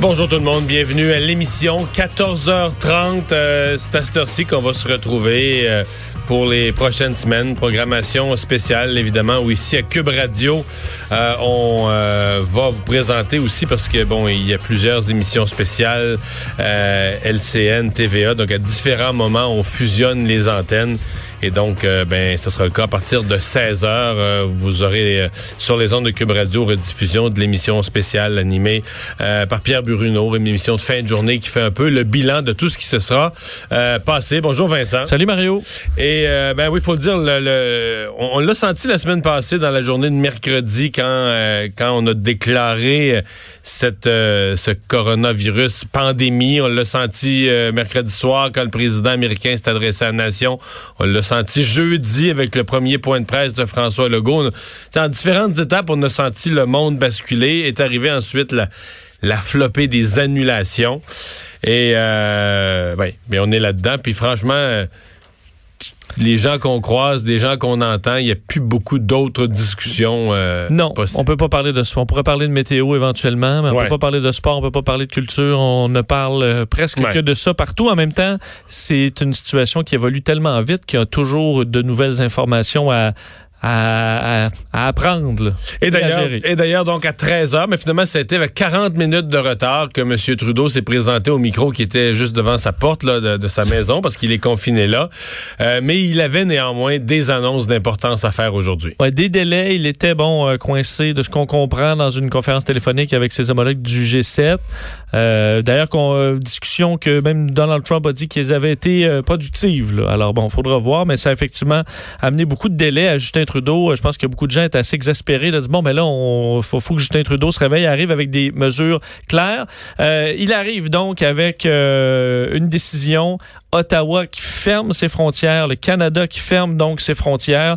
Bonjour tout le monde, bienvenue à l'émission 14h30. Euh, c'est à cette heure-ci qu'on va se retrouver euh, pour les prochaines semaines. Programmation spéciale, évidemment, où ici à Cube Radio, euh, on va vous présenter aussi parce que bon, il y a plusieurs émissions spéciales, LCN, TVA, donc à différents moments, on fusionne les antennes. Et donc, euh, ben, ce sera le cas à partir de 16 heures. Euh, vous aurez euh, sur les ondes de Cube Radio rediffusion de l'émission spéciale animée par Pierre Bruno, une émission de fin de journée qui fait un peu le bilan de tout ce qui se sera passé. Bonjour Vincent. Salut Mario. Et ben oui, il faut le dire, le, on, l'a senti la semaine passée dans la journée de mercredi quand quand on a déclaré cette ce coronavirus pandémie. On l'a senti mercredi soir quand le président américain s'est adressé à la nation. On l'a senti jeudi avec le premier point de presse de François Legault. En différentes étapes, on a senti le monde basculer. Est arrivé ensuite la, la flopée des annulations. Et euh, ben, on est là-dedans. Puis franchement, euh, les gens qu'on croise, des gens qu'on entend, il n'y a plus beaucoup d'autres discussions. Euh, non, on peut pas parler de sport. On pourrait parler de météo éventuellement, mais on peut pas parler de sport, on peut pas parler de culture. On ne parle euh, presque que de ça partout. En même temps, c'est une situation qui évolue tellement vite qu'il y a toujours de nouvelles informations à, à, apprendre et d'ailleurs et d'ailleurs donc à 13 heures mais finalement c'était avec 40 minutes de retard que M. Trudeau s'est présenté au micro qui était juste devant sa porte là, de, sa maison parce qu'il est confiné là euh, mais il avait néanmoins des annonces d'importance à faire aujourd'hui ouais, des délais il était bon euh, coincé de ce qu'on comprend dans une conférence téléphonique avec ses homologues du G7 euh, d'ailleurs discussion que même Donald Trump a dit qu'ils avaient été productives là. alors bon faudra voir mais ça a effectivement amené beaucoup de délais à Justin Trudeau, euh, je pense que beaucoup de gens étaient assez exaspérés de dire bon, mais là, il faut, que Justin Trudeau se réveille, arrive avec des mesures claires. Euh, il arrive donc avec euh, une décision Ottawa qui ferme ses frontières, le Canada qui ferme donc ses frontières.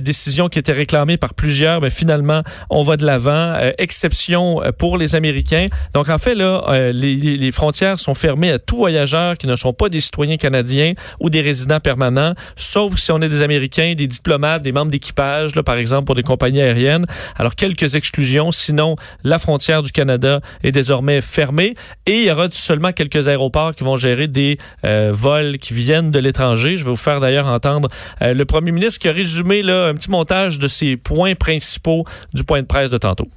décision qui était réclamée par plusieurs, mais finalement, on va de l'avant. exception pour les Américains. Donc, en fait, là, les, les, frontières sont fermées à tout voyageur qui ne sont pas des citoyens canadiens ou des résidents permanents, sauf si on est des Américains, des diplomates, des membres des équipage, là, par exemple, pour des compagnies aériennes. Alors, quelques exclusions. Sinon, la frontière du Canada est désormais fermée et il y aura seulement quelques aéroports qui vont gérer des euh, vols qui viennent de l'étranger. Je vais vous faire d'ailleurs entendre euh, le premier ministre qui a résumé là, un petit montage de ses points principaux du point de presse de tantôt.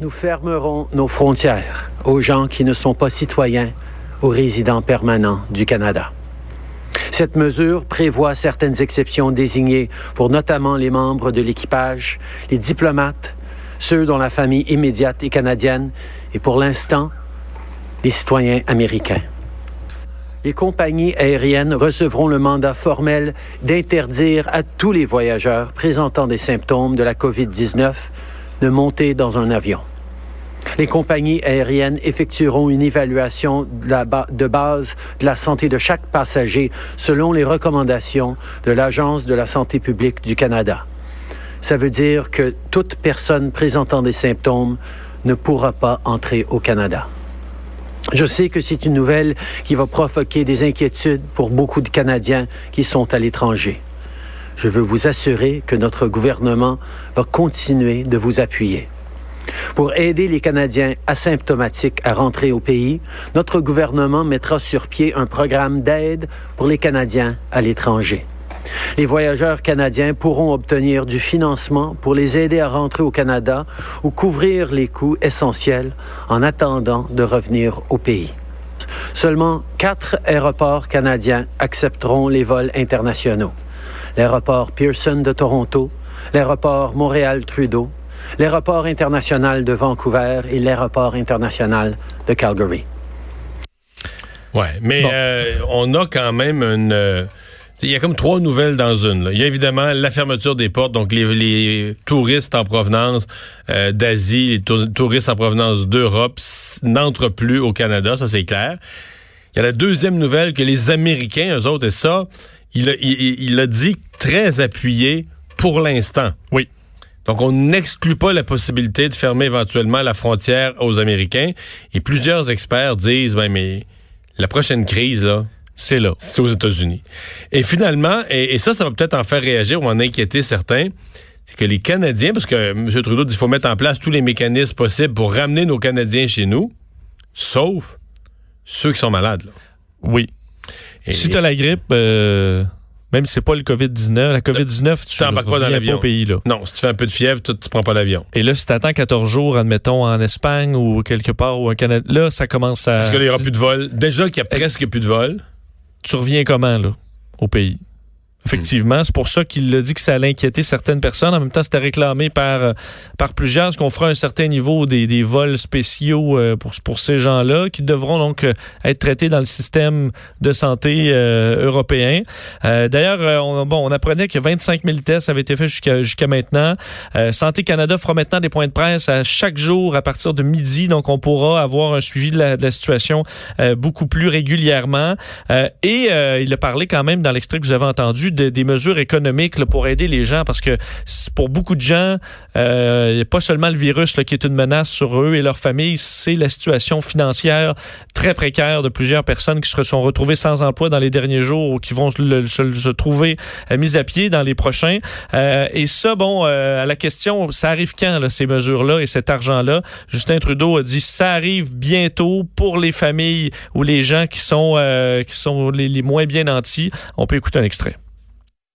Nous fermerons nos frontières aux gens qui ne sont pas citoyens ou résidents permanents du Canada. Cette mesure prévoit certaines exceptions désignées pour notamment les membres de l'équipage, les diplomates, ceux dont la famille immédiate est canadienne et pour l'instant, les citoyens américains. Les compagnies aériennes recevront le mandat formel d'interdire à tous les voyageurs présentant des symptômes de la COVID-19 de monter dans un avion. Les compagnies aériennes effectueront une évaluation de, base de la santé de chaque passager selon les recommandations de l'Agence de la santé publique du Canada. Ça veut dire que toute personne présentant des symptômes ne pourra pas entrer au Canada. Je sais que c'est une nouvelle qui va provoquer des inquiétudes pour beaucoup de Canadiens qui sont à l'étranger. Je veux vous assurer que notre gouvernement va continuer de vous appuyer. Pour aider les Canadiens asymptomatiques à rentrer au pays, notre gouvernement mettra sur pied un programme d'aide pour les Canadiens à l'étranger. Les voyageurs canadiens pourront obtenir du financement pour les aider à rentrer au Canada ou couvrir les coûts essentiels en attendant de revenir au pays. Seulement quatre aéroports canadiens accepteront les vols internationaux. L'aéroport Pearson de Toronto, l'aéroport Montréal-Trudeau, l'aéroport international de Vancouver et l'aéroport international de Calgary. Ouais, mais euh, on a quand même une. Euh, il y a comme trois nouvelles dans une. Il y a évidemment la fermeture des portes, donc les, touristes en provenance euh, d'Asie, les touristes en provenance d'Europe n'entrent plus au Canada, ça c'est clair. Il y a la deuxième nouvelle que les Américains, eux autres, et ça, il a, il, il a dit très appuyé pour l'instant. Oui. Donc, on n'exclut pas la possibilité de fermer éventuellement la frontière aux Américains. Et plusieurs experts disent, ben, mais la prochaine crise, là, C'est là. c'est aux États-Unis. Et finalement, et, et ça, ça va peut-être en faire réagir ou en inquiéter certains, c'est que les Canadiens, parce que M. Trudeau dit qu'il faut mettre en place tous les mécanismes possibles pour ramener nos Canadiens chez nous, sauf ceux qui sont malades. là. Oui. Et- si tu as la grippe, euh, même si c'est pas le COVID-19, la COVID-19, tu t'embarques pas dans l'avion. au pays. Là. Non, si tu fais un peu de fièvre, tu, tu prends pas l'avion. Et là, si t'attends 14 jours, admettons, en Espagne ou quelque part ou au Canada, là, ça commence à... Parce que là, il n'y aura plus de vol. Déjà qu'il y a presque plus de vol. tu reviens comment, là, au pays? Effectivement, c'est pour ça qu'il a dit que ça allait inquiéter certaines personnes. En même temps, c'était réclamé par, euh, par plusieurs, parce qu'on fera un certain niveau des, des vols spéciaux euh, pour, pour ces gens-là, qui devront donc euh, être traités dans le système de santé euh, européen? Euh, D'ailleurs, on, bon, on apprenait que 25 000 tests avaient été faits jusqu'à jusqu'à maintenant. Euh, Santé Canada fera maintenant des points de presse à chaque jour à partir de midi, donc on pourra avoir un suivi de la, de la situation beaucoup plus régulièrement. Et il a parlé quand même dans l'extrait que vous avez entendu de- des mesures économiques pour aider les gens parce que pour beaucoup de gens, euh, il a pas seulement le virus qui est une menace sur eux et leurs familles, c'est la situation financière très précaire de plusieurs personnes qui se sont retrouvées sans emploi dans les derniers jours ou qui vont se, trouver euh, mises à pied dans les prochains. Euh, et ça, bon, euh, à la question, ça arrive quand ces mesures-là et cet argent-là? Justin Trudeau a dit ça arrive bientôt pour les familles ou les gens qui sont, euh, qui sont les, les moins bien nantis. On peut écouter un extrait.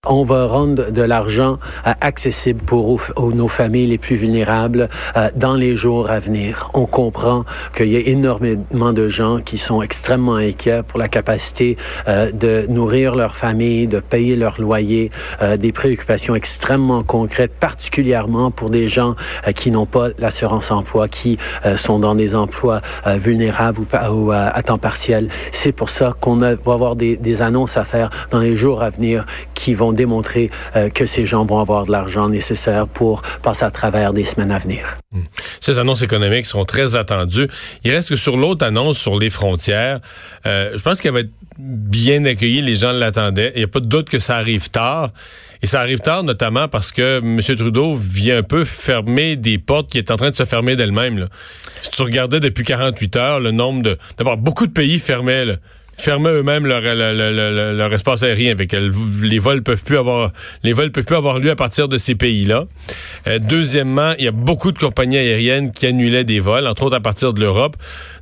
On va rendre de l'argent euh, accessible pour nos familles les plus vulnérables euh, dans les jours à venir. On comprend qu'il y a énormément de gens qui sont extrêmement inquiets pour la capacité euh, de nourrir leur famille, de payer leur loyer, des préoccupations extrêmement concrètes, particulièrement pour des gens qui n'ont pas l'assurance emploi, qui sont dans des emplois vulnérables ou, à temps partiel. C'est pour ça qu'on va avoir des annonces à faire dans les jours à venir qui vont démontrer euh, que ces gens vont avoir de l'argent nécessaire pour passer à travers des semaines à venir. Ces annonces économiques seront très attendues. Il reste que sur l'autre annonce sur les frontières, euh, je pense qu'elle va être bien accueillie. Les gens l'attendaient. Il n'y a pas de doute que ça arrive tard. Et ça arrive tard notamment parce que M. Trudeau vient un peu fermer des portes qui est en train de se fermer d'elles-mêmes. là. Si tu regardais depuis 48 heures le nombre de... D'abord, beaucoup de pays fermaient. Fermaient eux-mêmes leur, leur, leur- leur- leur espace aérien. Les vols peuvent plus avoir les vols peuvent plus avoir lieu à partir de ces pays-là. Euh, deuxièmement, il y a beaucoup de compagnies aériennes qui annulaient des vols, entre autres à partir de l'Europe.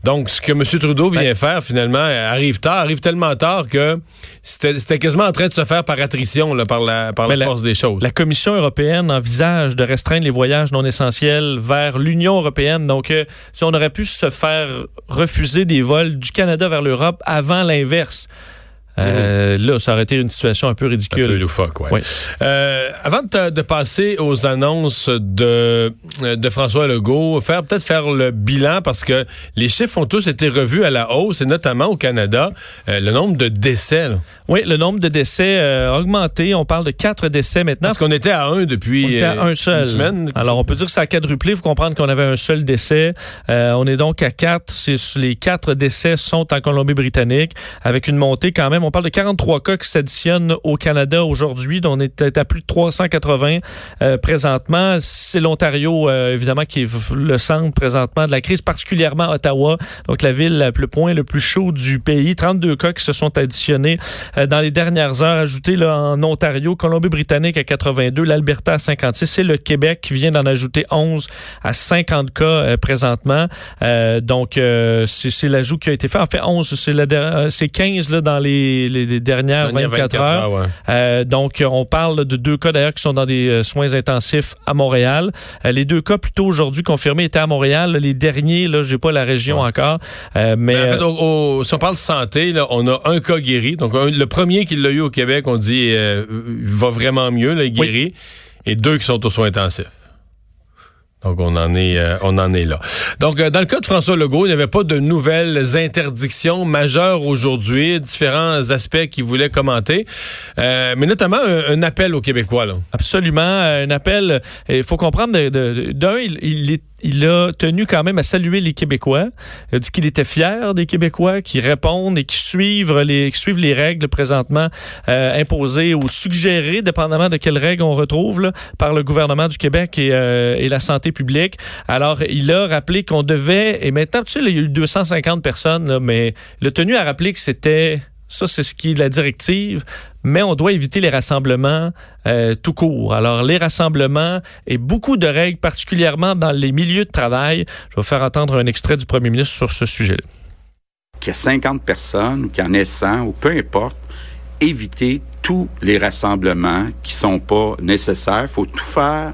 Donc, ce que M. Trudeau vient faire, finalement, euh, arrive tard, arrive tellement tard que c'était quasiment en train de se faire par attrition, là, par la, par la Mais la- force des choses. La Commission européenne envisage de restreindre les voyages non essentiels vers l'Union européenne. Donc, euh, si on aurait pu se faire refuser des vols du Canada vers l'Europe avant l'inverse. Euh, Là, ça aurait été une situation un peu Un peu ridicule. loufoque, ouais. Oui. Euh, avant de, passer aux annonces de, de François Legault, faire peut-être faire le bilan parce que les chiffres ont tous été revus à la hausse et notamment au Canada, euh, le nombre de décès. là. Oui, le nombre de décès euh, a augmenté. On parle de quatre décès maintenant. Parce qu'on était à un depuis On était à euh, un seul. une semaine. Alors, on peut dire que ça a quadruplé. Il faut comprendre qu'on avait un seul décès. Euh, on est donc à quatre. Les quatre décès sont en Colombie-Britannique, avec une montée quand même. On parle de 43 cas qui s'additionnent au Canada aujourd'hui. On est à plus de 380 euh, présentement. C'est l'Ontario, euh, évidemment, qui est le centre présentement de la crise, particulièrement Ottawa, donc la ville, le point le plus chaud du pays. 32 cas qui se sont additionnés euh, dans les dernières heures, ajoutés là, en Ontario, Colombie-Britannique à 82, l'Alberta à 56 et le Québec qui vient d'en ajouter 11 à 50 cas présentement. Donc, c'est l'ajout qui a été fait. En fait, 11, c'est la der- euh, c'est 15 là, dans les, les- les dernières Dernière 24, heures. ouais. Euh, donc, on parle de deux cas d'ailleurs qui sont dans des euh, soins intensifs à Montréal. Euh, les deux cas plutôt aujourd'hui confirmés étaient à Montréal. Les derniers, là, j'ai pas la région encore, Euh, mais, Mais en fait, euh, au- au- si on parle santé, là, on a un cas guéri. Donc, un- le premier qui l'a eu au Québec, on dit, euh, va vraiment mieux, là, il est guéri. Et deux qui sont aux soins intensifs. Donc, on en est, euh, on en est là. Donc, euh, dans le cas de François Legault, il n'y avait pas de nouvelles interdictions majeures aujourd'hui, différents aspects qu'il voulait commenter, Euh, mais notamment un, appel aux Québécois. Absolument. euh, Un appel. Il faut comprendre, d'un, il, il est il a tenu quand même à saluer les Québécois. Il a dit qu'il était fier des Québécois qui répondent et qui suivent les, suivent les règles présentement euh, imposées ou suggérées, dépendamment de quelles règles on retrouve là, par le gouvernement du Québec et, euh, la santé publique. Alors, il a rappelé qu'on devait, et maintenant, tu sais, il y a eu 250 personnes, mais il a tenu à rappeler que c'était ça, c'est ce qui est la directive, mais on doit éviter les rassemblements euh, tout court. Alors, les rassemblements et beaucoup de règles, particulièrement dans les milieux de travail. Je vais faire entendre un extrait du premier ministre sur ce sujet-là. Qu'il y a 50 personnes ou qu'il y en ait 100 ou peu importe, éviter tous les rassemblements qui sont pas nécessaires. Il faut tout faire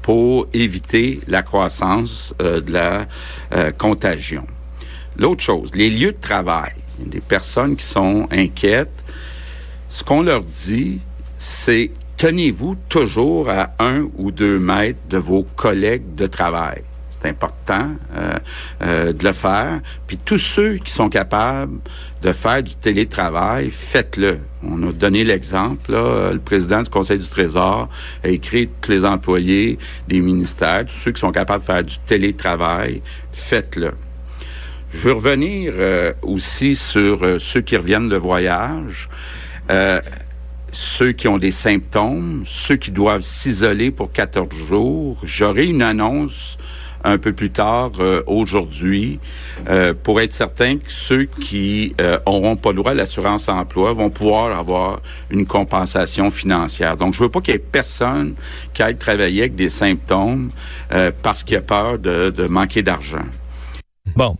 pour éviter la croissance euh, de la euh, contagion. L'autre chose, les lieux de travail des personnes qui sont inquiètes. Ce qu'on leur dit, c'est tenez-vous toujours à un ou deux mètres de vos collègues de travail. C'est important euh, euh, de le faire. Puis tous ceux qui sont capables de faire du télétravail, faites-le. On a donné l'exemple. Le président du Conseil du Trésor a écrit tous les employés des ministères, tous ceux qui sont capables de faire du télétravail, faites-le. Je veux revenir euh, aussi sur euh, ceux qui reviennent de voyage, euh, ceux qui ont des symptômes, ceux qui doivent s'isoler pour 14 jours. J'aurai une annonce un peu plus tard aujourd'hui pour être certain que ceux qui auront pas le droit à l'assurance emploi vont pouvoir avoir une compensation financière. Donc, je veux pas qu'il y ait personne qui aille travailler avec des symptômes parce qu'il a peur de, de manquer d'argent. Bon.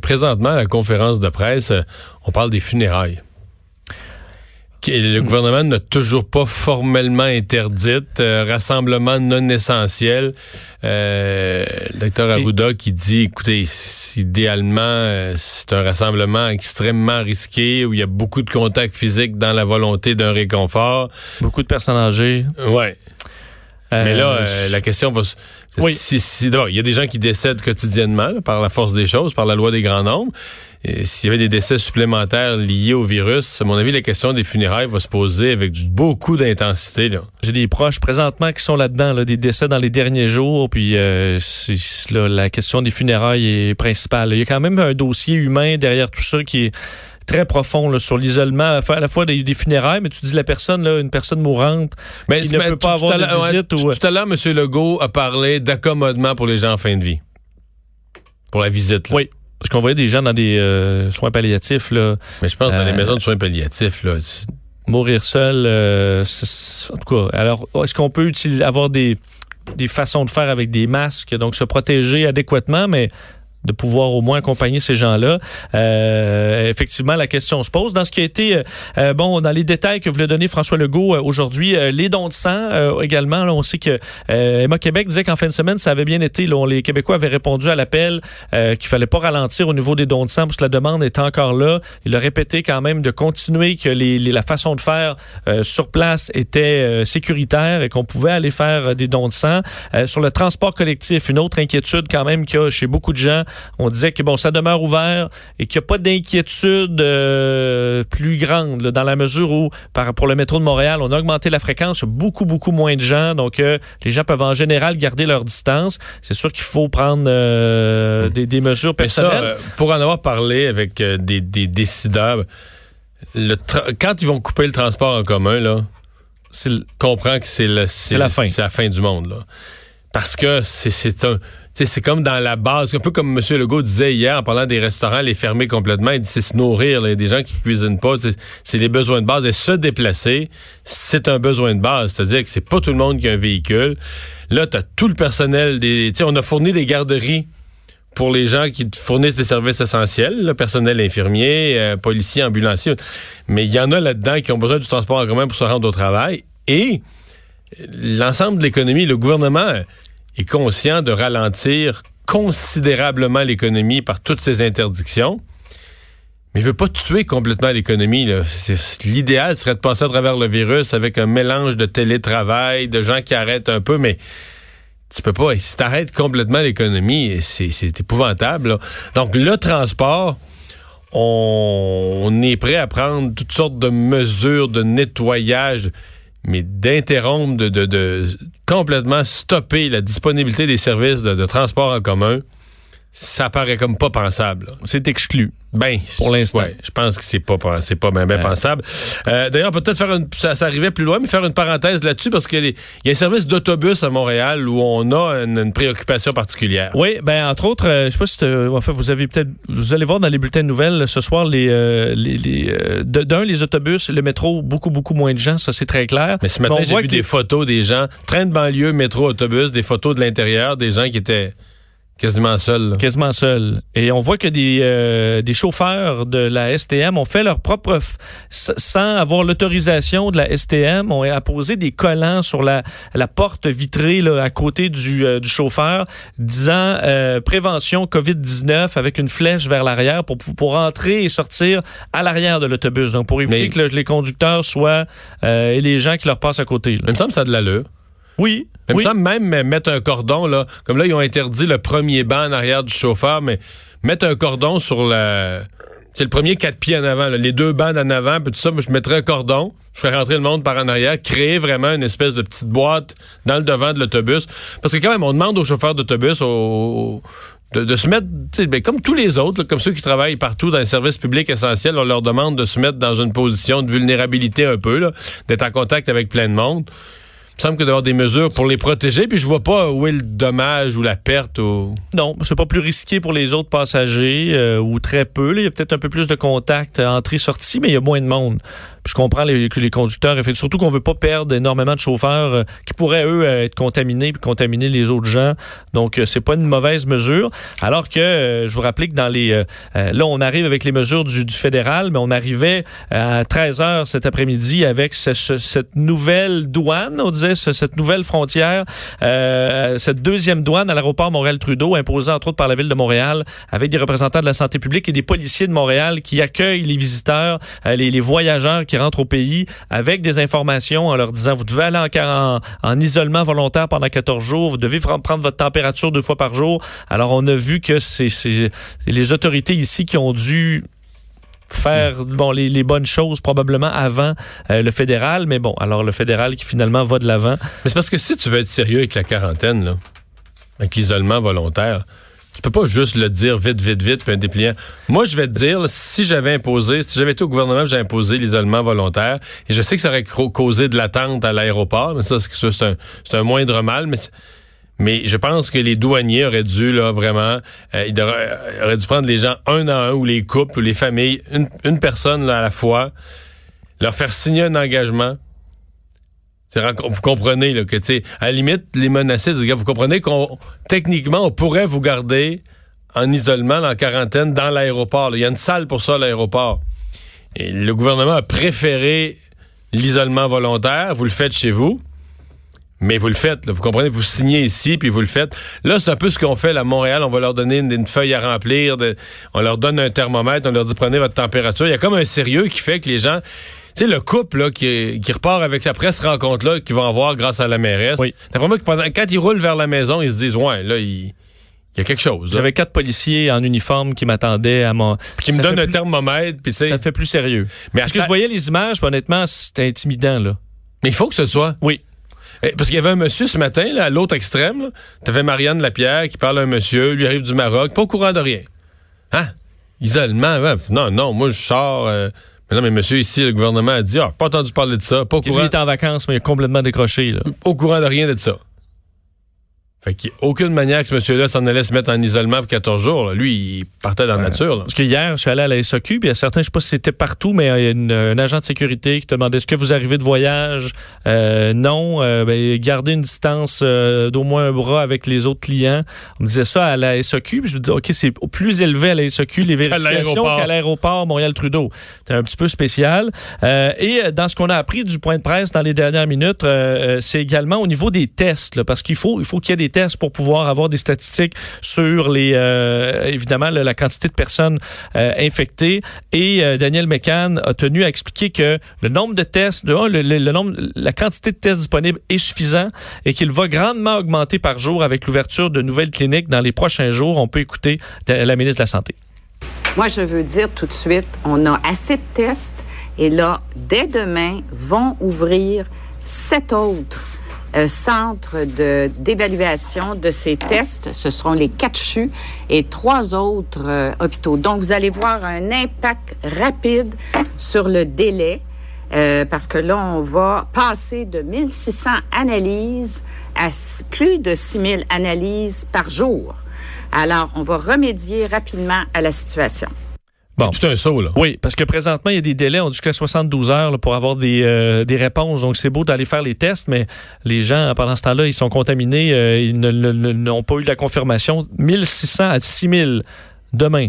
présentement, à la conférence de presse, euh, on parle des funérailles. Le hmm. gouvernement n'a toujours pas formellement interdite, euh, rassemblement non essentiel. Euh, le docteur Arruda qui dit, écoutez, idéalement, c'est un rassemblement extrêmement risqué où il y a beaucoup de contacts physiques dans la volonté d'un réconfort. Beaucoup de personnes âgées. Ouais. Mais là, la question va, oui. Si, il y a des gens qui décèdent quotidiennement par la force des choses, par la loi des grands nombres. S'il y avait des décès supplémentaires liés au virus, à mon avis, la question des funérailles va se poser avec beaucoup d'intensité. J'ai des proches présentement qui sont là-dedans, là, des décès dans les derniers jours, puis euh, la question des funérailles est principale. Il y a quand même un dossier humain derrière tout ça qui est très profond sur l'isolement, à la fois des, funérailles, mais tu dis la personne, là, une personne mourante mais, qui ne peut pas avoir de visite. Tout, à l'heure, M. Legault a parlé d'accommodement pour les gens en fin de vie. Pour la visite. Oui. Parce qu'on voyait des gens dans des euh, soins palliatifs. Là, mais je pense dans les euh, maisons de soins palliatifs. Là, mourir seul, euh, en tout cas. Alors, est-ce qu'on peut utiliser, avoir des, des façons de faire avec des masques, donc se protéger adéquatement, mais de pouvoir au moins accompagner ces gens-là. Euh, effectivement, la question se pose. Dans ce qui a été, euh, euh, bon, dans les détails que voulait donner François Legault aujourd'hui, les dons de sang également, là, on sait que Emma Québec disait qu'en fin de semaine, ça avait bien été. Là, les Québécois avaient répondu à l'appel qu'il fallait pas ralentir au niveau des dons de sang parce que la demande est encore là. Il a répété quand même de continuer que les, la façon de faire sur place était sécuritaire et qu'on pouvait aller faire des dons de sang. sur le transport collectif, une autre inquiétude quand même qu'il y a chez beaucoup de gens, on disait que bon, ça demeure ouvert et qu'il n'y a pas d'inquiétude euh, plus grande dans la mesure où, par, pour le métro de Montréal, on a augmenté la fréquence, beaucoup, beaucoup moins de gens. Donc, euh, les gens peuvent en général garder leur distance. C'est sûr qu'il faut prendre euh, hmm. des, mesures personnelles. pour en avoir parlé avec des, décideurs, quand ils vont couper le transport en commun, là, comprend que c'est la fin. C'est la fin du monde. Là. Parce que c'est un c'est comme dans la base, un peu comme M. Legault disait hier en parlant des restaurants, les fermer complètement. Il dit c'est se nourrir, là, des gens qui cuisinent pas, c'est les besoins de base. Et se déplacer, c'est un besoin de base. C'est-à-dire que c'est pas tout le monde qui a un véhicule. Là, tu as tout le personnel des. on a fourni des garderies pour les gens qui fournissent des services essentiels, le personnel infirmier, euh, policier, ambulancier. Mais il y en a là-dedans qui ont besoin du transport en commun pour se rendre au travail. Et l'ensemble de l'économie, le gouvernement est conscient de ralentir considérablement l'économie par toutes ces interdictions, mais il veut pas tuer complètement l'économie. L'idéal serait de passer à travers le virus avec un mélange de télétravail, de gens qui arrêtent un peu, mais tu peux pas. Si t'arrêtes complètement l'économie, c'est épouvantable. Donc le transport, on, on est prêt à prendre toutes sortes de mesures de nettoyage mais d'interrompre, de, de, de, complètement stopper la disponibilité des services de, de transport en commun, ça paraît comme pas pensable. C'est exclu. Ben, pour l'instant. Ouais, je pense que c'est pas c'est pas bien, pensable. Euh, D'ailleurs, peut-être faire une ça, ça, arrivait plus loin, mais faire une parenthèse là-dessus parce qu'il y a un service d'autobus à Montréal où on a une, une, préoccupation particulière. Oui, ben entre autres, euh, je sais pas si enfin vous avez peut-être vous allez voir dans les bulletins de nouvelles ce soir les euh, les, les euh, d'un les autobus, le métro beaucoup beaucoup moins de gens, ça c'est très clair. Mais ce matin, j'ai vu des photos des gens train de banlieue, métro, autobus, des photos de l'intérieur, des gens qui étaient Quasiment seul. Quasiment seul. Et on voit que des, euh, des chauffeurs de la STM ont fait leur propre, sans avoir l'autorisation de la STM, ont apposé des collants sur la, la porte vitrée là, à côté du, euh, du chauffeur, disant euh, prévention COVID-19 avec une flèche vers l'arrière pour, pour entrer et sortir à l'arrière de l'autobus. Donc pour éviter que les conducteurs soient et les gens qui leur passent à côté. Là. Il me semble que ça a de l'allure. Oui. Même ça, même mettre un cordon, là, comme là, ils ont interdit le premier banc en arrière du chauffeur, mais mettre un cordon sur le... C'est le premier quatre pieds en avant, les deux bancs en avant, puis tout ça, moi, je mettrais un cordon, je ferais rentrer le monde par en arrière, créer vraiment une espèce de petite boîte dans le devant de l'autobus. Parce que quand même, on demande aux chauffeurs d'autobus de, se mettre, ben, comme tous les autres, comme ceux qui travaillent partout dans les services publics essentiels, on leur demande de se mettre dans une position de vulnérabilité un peu, d'être en contact avec plein de monde. Il me semble que d'avoir des mesures pour les protéger, puis je vois pas où est le dommage ou la perte. Ou... Non, c'est pas plus risqué pour les autres passagers euh, ou très peu. Il y a peut-être un peu plus de contact entrée-sortie, mais il y a moins de monde je comprends les, que les conducteurs, surtout qu'on veut pas perdre énormément de chauffeurs euh, qui pourraient, eux, euh, être contaminés puis contaminer les autres gens. Donc, euh, c'est pas une mauvaise mesure. Alors que, je vous rappelle que dans les... là, on arrive avec les mesures du, du fédéral, mais on arrivait à 13 heures cet après-midi avec cette nouvelle douane, on disait, cette nouvelle frontière, cette deuxième douane à l'aéroport Montréal-Trudeau, imposée entre autres par la Ville de Montréal, avec des représentants de la santé publique et des policiers de Montréal qui accueillent les visiteurs, les, les voyageurs rentrent au pays avec des informations en leur disant vous devez aller en, en, isolement volontaire pendant 14 jours, vous devez prendre votre température deux fois par jour. Alors on a vu que c'est les autorités ici qui ont dû faire bon les, bonnes choses probablement avant euh, le fédéral, mais bon, alors le fédéral qui finalement va de l'avant. Mais c'est parce que si tu veux être sérieux avec la quarantaine, avec l'isolement volontaire, tu peux pas juste le dire vite, vite, vite, puis un dépliant. Moi, je vais te dire, si j'avais imposé, si j'avais été au gouvernement, j'avais imposé l'isolement volontaire, et je sais que ça aurait causé de l'attente à l'aéroport, mais ça, c'est un, un moindre mal, mais mais je pense que les douaniers auraient dû, là, vraiment, euh, ils auraient, dû prendre les gens un à un, ou les couples, ou les familles, une, une personne là, à la fois, leur faire signer un engagement, vous comprenez là, que, tu à la limite, les menacer, vous comprenez qu'on, techniquement, on pourrait vous garder en isolement, en quarantaine, dans l'aéroport. Il y a une salle pour ça l'aéroport. Et le gouvernement a préféré l'isolement volontaire. Vous le faites chez vous. Mais vous le faites, vous comprenez, vous signez ici, puis vous le faites. Là, c'est un peu ce qu'on fait à Montréal. On va leur donner une, feuille à remplir, on leur donne un thermomètre, on leur dit prenez votre température. Il y a comme un sérieux qui fait que les gens sais, le couple là, qui, qui repart avec la presse rencontre-là qu'ils vont avoir grâce à la mairesse. Oui. T'as que pendant, quand ils roulent vers la maison, ils se disent, ouais, là, il... y a quelque chose. J'avais quatre policiers en uniforme qui m'attendaient à mon. qui me donnent un thermomètre. Puis ça fait plus sérieux. Mais Parce que je voyais les images, honnêtement, c'était intimidant, là. Mais il faut que ce soit. Oui. Eh, parce qu'il y avait un monsieur ce matin, là, à l'autre extrême. T'avais Marianne Lapierre qui parle à un monsieur, lui arrive du Maroc, pas au courant de rien. Hein? Isolement, Non, non, moi, je sors. Euh, mais non, mais monsieur, ici, le gouvernement a dit, ah, pas entendu parler de ça, pas au courant. Il est en vacances, mais il est complètement décroché, là. Au courant de rien de ça. Fait qu'il n'y a aucune manière que ce monsieur-là s'en allait se mettre en isolement pour 14 jours. Lui, il partait dans la nature. Parce que hier, je suis allé à la SOQ, puis il y a certains, je sais pas si c'était partout, mais il y a un agent de sécurité qui te demandait est-ce que vous arrivez de voyage? Euh, non. Euh, ben, gardez une distance euh, d'au moins un bras avec les autres clients. On me disait ça à la SOQ, puis je me disais, OK, c'est plus élevé à la SOQ, les vérifications qu'à l'aéroport Montréal-Trudeau. C'est un petit peu spécial. et dans ce qu'on a appris du point de presse dans les dernières minutes, c'est également au niveau des tests, là, parce qu'il faut, il faut qu'il y ait des pour pouvoir avoir des statistiques sur les euh, évidemment la quantité de personnes euh, infectées. Et euh, Daniel McCann a tenu à expliquer que le nombre de tests, de, le, le, nombre, la quantité de tests disponibles est suffisant et qu'il va grandement augmenter par jour avec l'ouverture de nouvelles cliniques dans les prochains jours. On peut écouter la ministre de la Santé. Moi, je veux dire tout de suite, on a assez de tests et là, dès demain, vont ouvrir sept autres euh, centres d'évaluation de, ces tests. Ce seront les quatre CHU et trois autres euh, hôpitaux. Donc, vous allez voir un impact rapide sur le délai. euh, parce que là, on va passer de 1600 analyses à plus de 6000 analyses par jour. Alors, on va remédier rapidement à la situation. Bon. C'est tout un saut, là. Oui, parce que présentement, il y a des délais, on dit jusqu'à 72 heures là, pour avoir des, euh, des réponses. Donc, c'est beau d'aller faire les tests, mais les gens, pendant ce temps-là, ils sont contaminés, euh, ils n'ont pas eu la confirmation. 1600 à 6000 demain.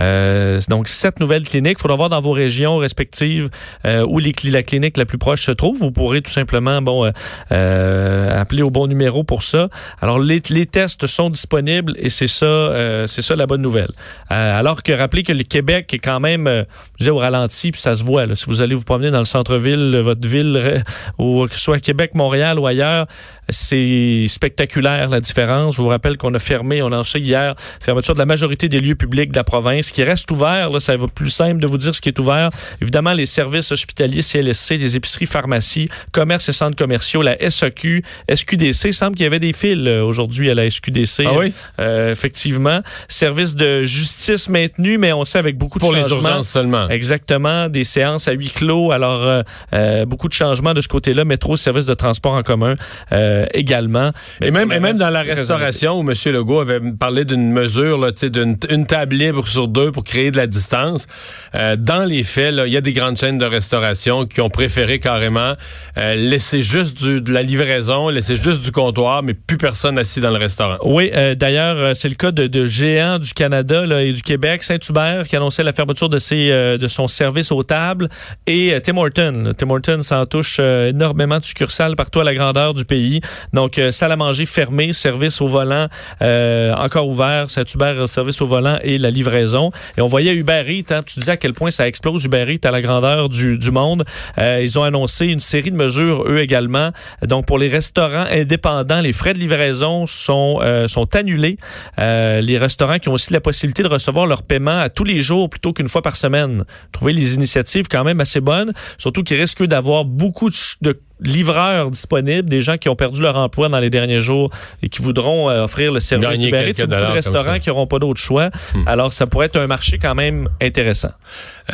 Euh, donc, sept nouvelles cliniques. Il faudra voir dans vos régions respectives euh, où les, la clinique la plus proche se trouve. Vous pourrez tout simplement bon, euh, euh, appeler au bon numéro pour ça. Alors, les, les tests sont disponibles et c'est ça, euh, c'est ça la bonne nouvelle. Euh, alors que rappelez que le Québec est quand même, je disais, au ralenti, puis ça se voit. là. Si vous allez vous promener dans le centre-ville, votre ville, ou que ce soit Québec, Montréal ou ailleurs, c'est spectaculaire la différence. Je vous rappelle qu'on a fermé, on a annoncé hier, fermeture de la majorité des lieux publics de la province qui reste ouvert. Là, ça va plus simple de vous dire ce qui est ouvert. Évidemment, les services hospitaliers, CLSC, les épiceries, pharmacies, commerces et centres commerciaux, la SAQ, SQDC. Il semble qu'il y avait des fils euh, aujourd'hui à la SQDC. Ah oui? Euh, effectivement. Services de justice maintenus, mais on sait avec beaucoup de Pour les changements. urgences seulement. Exactement, des séances à huis clos. Alors, euh, euh, beaucoup de changements de ce côté-là. Métro, services de transport en commun euh, également. Et même, et même dans la restauration, où M. Legault avait parlé d'une mesure, là, d'une une table libre sur deux pour créer de la distance, euh, dans les faits, il y a des grandes chaînes de restauration qui ont préféré carrément euh, laisser juste du, de la livraison, laisser juste du comptoir, mais plus personne assis dans le restaurant. Oui, euh, d'ailleurs, euh, c'est le cas de, de géants du Canada là, et du Québec, Saint-Hubert, qui annonçait la fermeture de, ses, euh, de son service aux tables, et euh, Tim Horton. Tim Horton s'en touche euh, énormément de succursales partout à la grandeur du pays. Donc, euh, salle à manger fermée, service au volant euh, encore ouvert, Saint-Hubert, euh, service au volant et la livraison. Et on voyait Uber Eats, hein, tu disais à quel point ça explose Uber Eats à la grandeur du, monde. Ils ont annoncé une série de mesures, eux également. Donc, pour les restaurants indépendants, les frais de livraison sont, sont annulés. Les restaurants qui ont aussi la possibilité de recevoir leur paiement à tous les jours plutôt qu'une fois par semaine. Trouvez les initiatives quand même assez bonnes, surtout qu'ils risquent d'avoir beaucoup de livreurs disponibles, des gens qui ont perdu leur emploi dans les derniers jours et qui voudront euh, offrir le service Gagner Eats. de restaurants qui n'auront pas d'autre choix. Alors, ça pourrait être un marché quand même intéressant.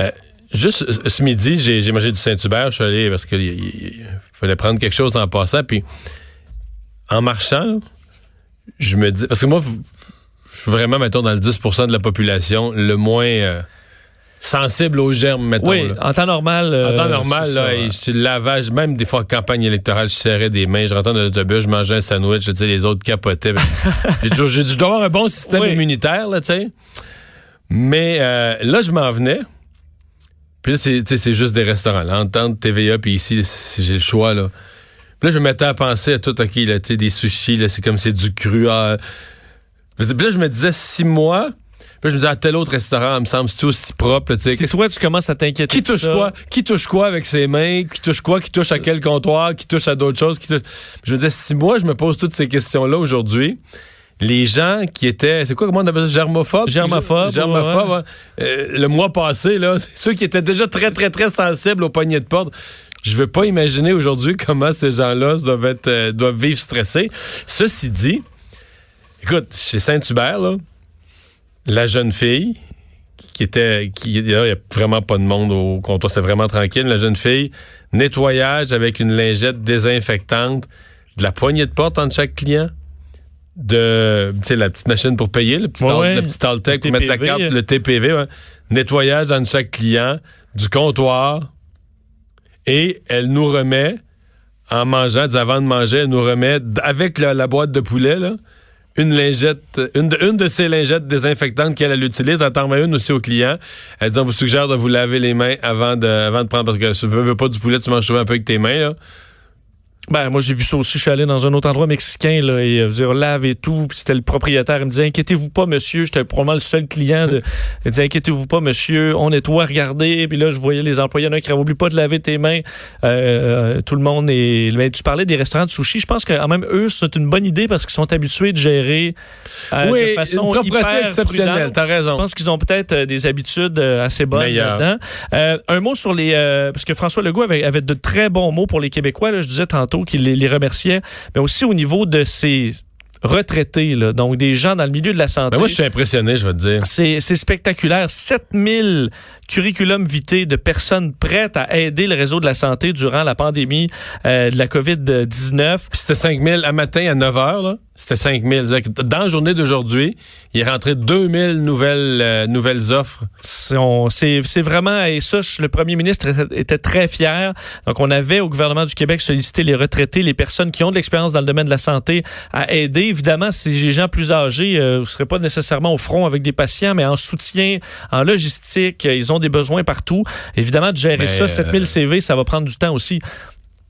Euh, juste ce- ce midi, j'ai mangé du Saint-Hubert. Je suis allé parce qu'il il fallait prendre quelque chose en passant. Puis, en marchant, là, je me dis. Parce que moi, je suis vraiment, mettons, dans le 10% de la population, le moins euh, sensible aux germes, mettons. Oui, là. en temps normal. En euh, temps normal, là, ça, et je- lavage, même des fois en campagne électorale, je serrais des mains, je rentrais dans l'autobus, je mangeais un sandwich, sais, les autres capotaient. j'ai toujours, j'ai dû avoir un bon système Oui. immunitaire, là, tu sais. Mais euh, là, je m'en venais. Puis là, c'est juste des restaurants. Là, entendre TVA, puis ici, si j'ai le choix, là. Puis là, je me mettais à penser à tout, OK, là, tu sais, des sushis, là, c'est comme c'est du cru. ah. Puis là, je me disais, six mois. Puis je me disais, à tel autre restaurant, il me semble, c'est aussi propre, là, tu sais? Si toi, tu commences à t'inquiéter. Qui touche ça, quoi? Qui touche quoi avec ses mains? Qui touche quoi? Qui touche à quel comptoir? Qui touche à d'autres choses? Qui touche... Je me disais, si moi, je me pose toutes ces questions-là aujourd'hui, les gens qui étaient, c'est quoi, comment on appelle ça? Germophobes? Germophobes, Germophobes, ouais. ouais. Euh, le mois passé, là, ceux qui étaient déjà très, très, très sensibles aux poignées de porte. Je veux pas imaginer aujourd'hui comment ces gens-là doivent être, euh, doivent vivre stressés. Ceci dit, écoute, chez Saint-Hubert, là, la jeune fille qui était qui il y a vraiment pas de monde au comptoir, c'était vraiment tranquille. La jeune fille, nettoyage avec une lingette désinfectante, de la poignée de porte entre chaque client, de tu sais la petite machine pour payer, le petit Ouais, alt- ouais. le petit Altec Le pour mettre la carte, le TPV, ouais. nettoyage entre chaque client, du comptoir, et elle nous remet en mangeant, avant de manger, elle nous remet avec la, la boîte de poulet là, une lingette, une de, une de ces lingettes désinfectantes qu'elle elle utilise. Elle t'en remet une aussi au client. Elle dit on vous suggère de vous laver les mains avant de, avant de prendre parce que si tu veux, veux pas du poulet, tu manges souvent un peu avec tes mains. Là. Ben, moi, j'ai vu ça aussi. Je suis allé dans un autre endroit mexicain, là, et euh, dire, lave et tout. Puis c'était le propriétaire. Il me disait, inquiétez-vous pas, monsieur. J'étais probablement le seul client. De... Il me disait, inquiétez-vous pas, monsieur. On nettoie, regardez. Puis là, je voyais les employés. Il y en a qui oublie pas de laver tes mains. Euh, tout le monde est. Mais tu parlais des restaurants de sushi. Je pense que, quand même, eux, c'est une bonne idée parce qu'ils sont habitués de gérer euh, Oui, de façon une propreté hyper exceptionnelle. T'as raison. Je pense qu'ils ont peut-être euh, des habitudes euh, assez bonnes là-dedans. Euh, un mot sur les... euh, parce que François Legault avait, avait de très bons mots pour les Québécois. là. je disais tantôt qu'il les, les remerciait. Mais aussi au niveau de ces retraités, là, donc des gens dans le milieu de la santé. Ben moi, je suis impressionné, je te dire. C'est c'est spectaculaire. 7000 curriculum vitae de personnes prêtes à aider le réseau de la santé durant la pandémie euh, de la COVID-19. Puis c'était 5 000 à matin à 9 h, là. C'était 5 000. C'est-à-dire que Dans la journée d'aujourd'hui, il est rentré 2000 nouvelles, euh, nouvelles offres. C'est vraiment, et ça, le premier ministre était, très fier. Donc, on avait au gouvernement du Québec sollicité les retraités, les personnes qui ont de l'expérience dans le domaine de la santé à aider. Évidemment, si les gens plus âgés, euh, vous ne serez pas nécessairement au front avec des patients, mais en soutien, en logistique, ils ont des besoins partout. Évidemment, de gérer Mais, ça, 7000 euh, CV, ça va prendre du temps aussi.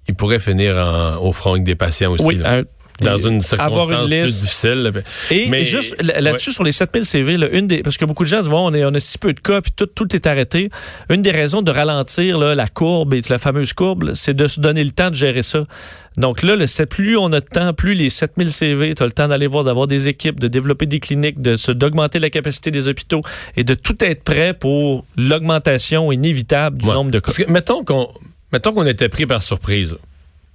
Il pourrait finir en- au front avec des patients aussi. Oui, là. Dans une avoir circonstance une plus liste. difficile. Et, Mais- et juste là- là-dessus, sur les 7000 CV, là, une des, parce que beaucoup de gens se voient, on, est, on a si peu de cas, puis tout, tout est arrêté. Une des raisons de ralentir là, la courbe et la fameuse courbe, c'est de se donner le temps de gérer ça. Donc là, le, plus on a de temps, plus les 7000 CV, tu as le temps d'aller voir, d'avoir des équipes, de développer des cliniques, de d'augmenter la capacité des hôpitaux et de tout être prêt pour l'augmentation inévitable du Ouais. nombre de cas. Parce que mettons qu'on mettons qu'on était pris par surprise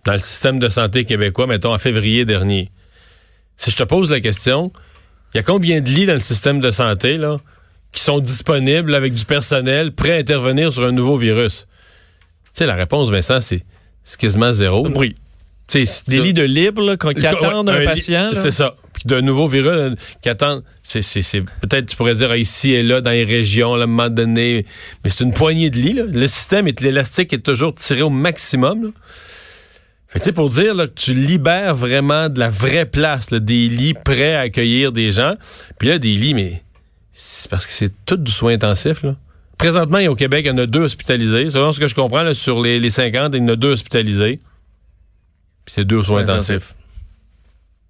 dans le système de santé québécois, mettons en février dernier. Si je te pose la question, il y a combien de lits dans le système de santé là qui sont disponibles avec du personnel prêt à intervenir sur un nouveau virus? Tu sais la réponse Vincent c'est quasiment zéro. Oui. Des lits de libre là, qui attendent un, patient. C'est ça. Puis d'un nouveau virus euh, qui attend. C'est, peut-être tu pourrais dire ah, ici et là dans les régions, là, à un moment donné, mais c'est une poignée de lits. Là. Le système est l'élastique est toujours tiré au maximum. Là. Tu sais, pour dire là, que tu libères vraiment de la vraie place, là, des lits prêts à accueillir des gens. Puis là, des lits, mais c'est parce que c'est tout du soin intensif. Là. Présentement, il y a au Québec, il y en a deux hospitalisés. Selon ce que je comprends, là, sur les, les 50, il y en a deux hospitalisés. Puis c'est deux soins intensifs.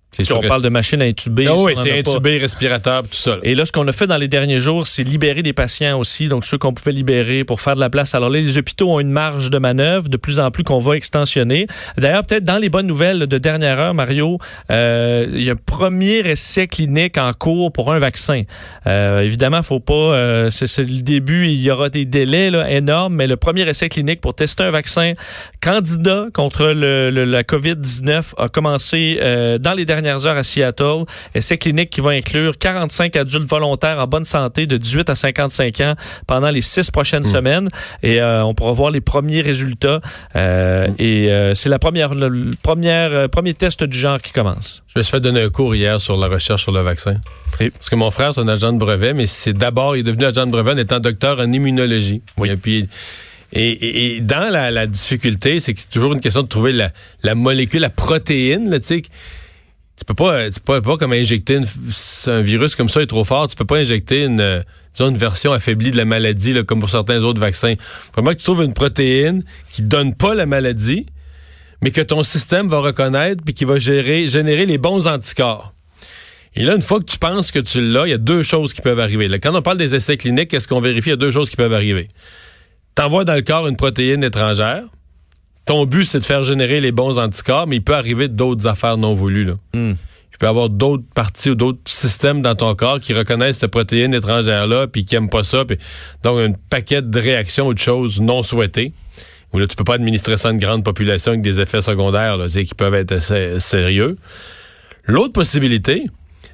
C'est on que- parle de machines à intuber. Ah oui, c'est a pas. intubé, respirateur, tout ça. là. Et là, ce qu'on a fait dans les derniers jours, c'est libérer des patients aussi, donc ceux qu'on pouvait libérer pour faire de la place. Alors là, les hôpitaux ont une marge de manœuvre de plus en plus qu'on va extensionner. D'ailleurs, peut-être dans les bonnes nouvelles de dernière heure, Mario, euh, il y a un premier essai clinique en cours pour un vaccin. Euh, évidemment, faut pas, euh, c'est le début, il y aura des délais là, énormes, mais le premier essai clinique pour tester un vaccin candidat contre le, le- la COVID-19 a commencé euh, dans les dernières heures à Seattle. Essai clinique qui va inclure 45 adultes volontaires en bonne santé de 18 à 55 ans pendant les six prochaines semaines. Et euh, on pourra voir les premiers résultats. Euh, Et euh, c'est la première, le, le première, euh, premier test du genre qui commence. Je me suis fait donner un cours hier sur la recherche sur le vaccin. Et- Parce que mon frère, c'est un agent de brevet, mais c'est d'abord, il est devenu agent de brevet en étant docteur en immunologie. Et puis, et, et- et dans la, la difficulté, c'est que c'est toujours une question de trouver la, la molécule, la protéine, là, tu sais. Tu peux pas, tu peux pas comme injecter une- un virus comme ça est trop fort, tu peux pas injecter une, euh, disons, une version affaiblie de la maladie, là, comme pour certains autres vaccins. Vraiment que tu trouves une protéine qui donne pas la maladie, mais que ton système va reconnaître puis qui va générer les bons anticorps. Et là, une fois que tu penses que tu l'as, il y a deux choses qui peuvent arriver. Là, quand on parle des essais cliniques, qu'est-ce qu'on vérifie? Il y a deux choses qui peuvent arriver. T'envoies dans le corps une protéine étrangère. Ton but, c'est de faire générer les bons anticorps, mais il peut arriver d'autres affaires non voulues. Là. Hmm. Il peut y avoir d'autres parties ou d'autres systèmes dans ton corps qui reconnaissent cette protéine étrangère-là, puis qui n'aiment pas ça. Puis, donc, un paquet de réactions ou de choses non souhaitées. Où là, tu peux pas administrer ça à une grande population avec des effets secondaires là, qui peuvent être assez sérieux. L'autre possibilité,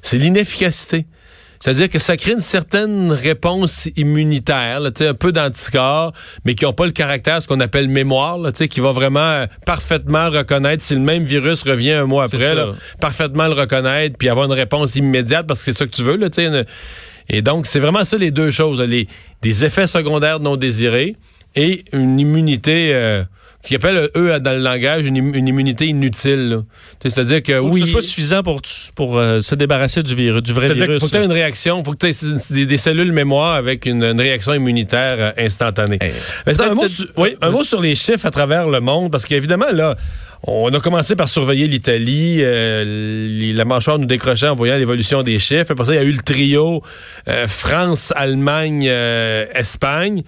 c'est l'inefficacité. C'est-à-dire que ça crée une certaine réponse immunitaire, là, un peu d'anticorps, mais qui n'ont pas le caractère, ce qu'on appelle mémoire, là, qui va vraiment euh, parfaitement reconnaître si le même virus revient un mois après, là, parfaitement le reconnaître, puis avoir une réponse immédiate, parce que c'est ça que tu veux. Là, une- Et donc, c'est vraiment ça les deux choses, les, des effets secondaires non désirés et une immunité... euh, qu'ils appellent, eux, dans le langage, une, une immunité inutile. C'est-à-dire que Faut oui... que ce soit suffisant pour, pour euh, se débarrasser du virus, du vrai C'est-à-dire qu'il virus. faut que tu aies une réaction, faut que tu aies des, des cellules mémoire avec une, une réaction immunitaire euh, instantanée. Mais ça, un, mot oui, un mot sur les chiffres à travers le monde, parce qu'évidemment, là, on a commencé par surveiller l'Italie. Euh, la mâchoire nous décrochait en voyant l'évolution des chiffres. Après ça, il y a eu le trio euh, France, Allemagne, euh, Espagne.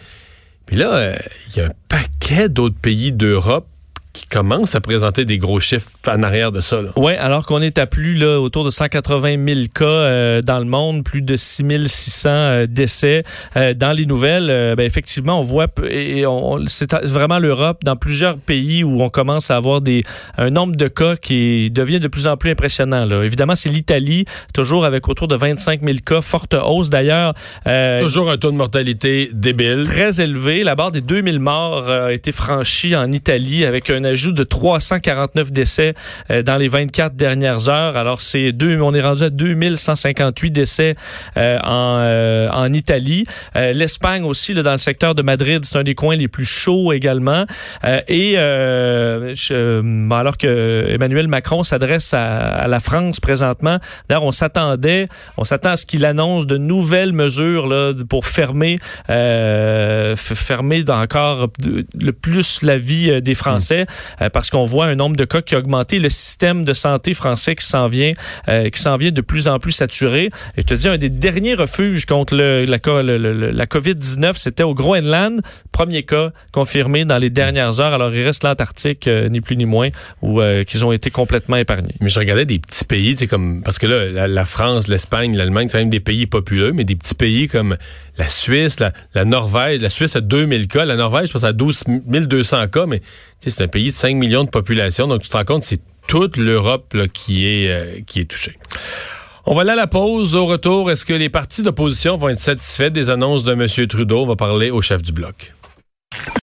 Puis là, il y a un paquet d'autres pays d'Europe qui commence à présenter des gros chiffres en arrière de ça. Oui, alors qu'on est à plus là, autour de 180 000 cas euh, dans le monde, plus de 6 600 euh, décès. Euh, dans les nouvelles, ben, effectivement, on voit, et c'est vraiment l'Europe, dans plusieurs pays où on commence à avoir des, un nombre de cas qui devient de plus en plus impressionnant. Là. Évidemment, c'est l'Italie, toujours avec autour de 25 000 cas, forte hausse d'ailleurs. toujours un taux de mortalité débile. Très élevé. La barre des 2000 morts a été franchie en Italie avec un ajout de 349 décès euh, dans les 24 dernières heures. Alors, c'est deux, on est rendu à 2158 décès euh, en, euh, en Italie. L'Espagne aussi, là, dans le secteur de Madrid, c'est un des coins les plus chauds également. et je, alors que Emmanuel Macron s'adresse à, à, la France présentement, d'ailleurs, on s'attendait, on s'attend à ce qu'il annonce de nouvelles mesures là, pour fermer, fermer encore le plus la vie des Français. Euh, parce qu'on voit un nombre de cas qui a augmenté. Le système de santé français qui s'en vient, euh, qui s'en vient de plus en plus saturé. Et je te dis, un des derniers refuges contre le, la, la COVID-19, c'était au Groenland. Premier cas confirmé dans les dernières heures. Alors, il reste l'Antarctique, euh, ni plus ni moins, où qu'ils ont été complètement épargnés. Mais je regardais des petits pays, c'est comme parce que là, la, France, l'Espagne, l'Allemagne, c'est quand même des pays populeux, mais des petits pays comme la Suisse, la, Norvège, la Suisse a 2000 cas, la Norvège, je pense, a 12 200 cas, mais c'est un pays de 5 millions de population, donc tu te rends compte, c'est toute l'Europe qui est euh, qui est touchée. On va aller à la pause. Au retour, est-ce que les partis d'opposition vont être satisfaits des annonces de M. Trudeau? On va parler au chef du bloc.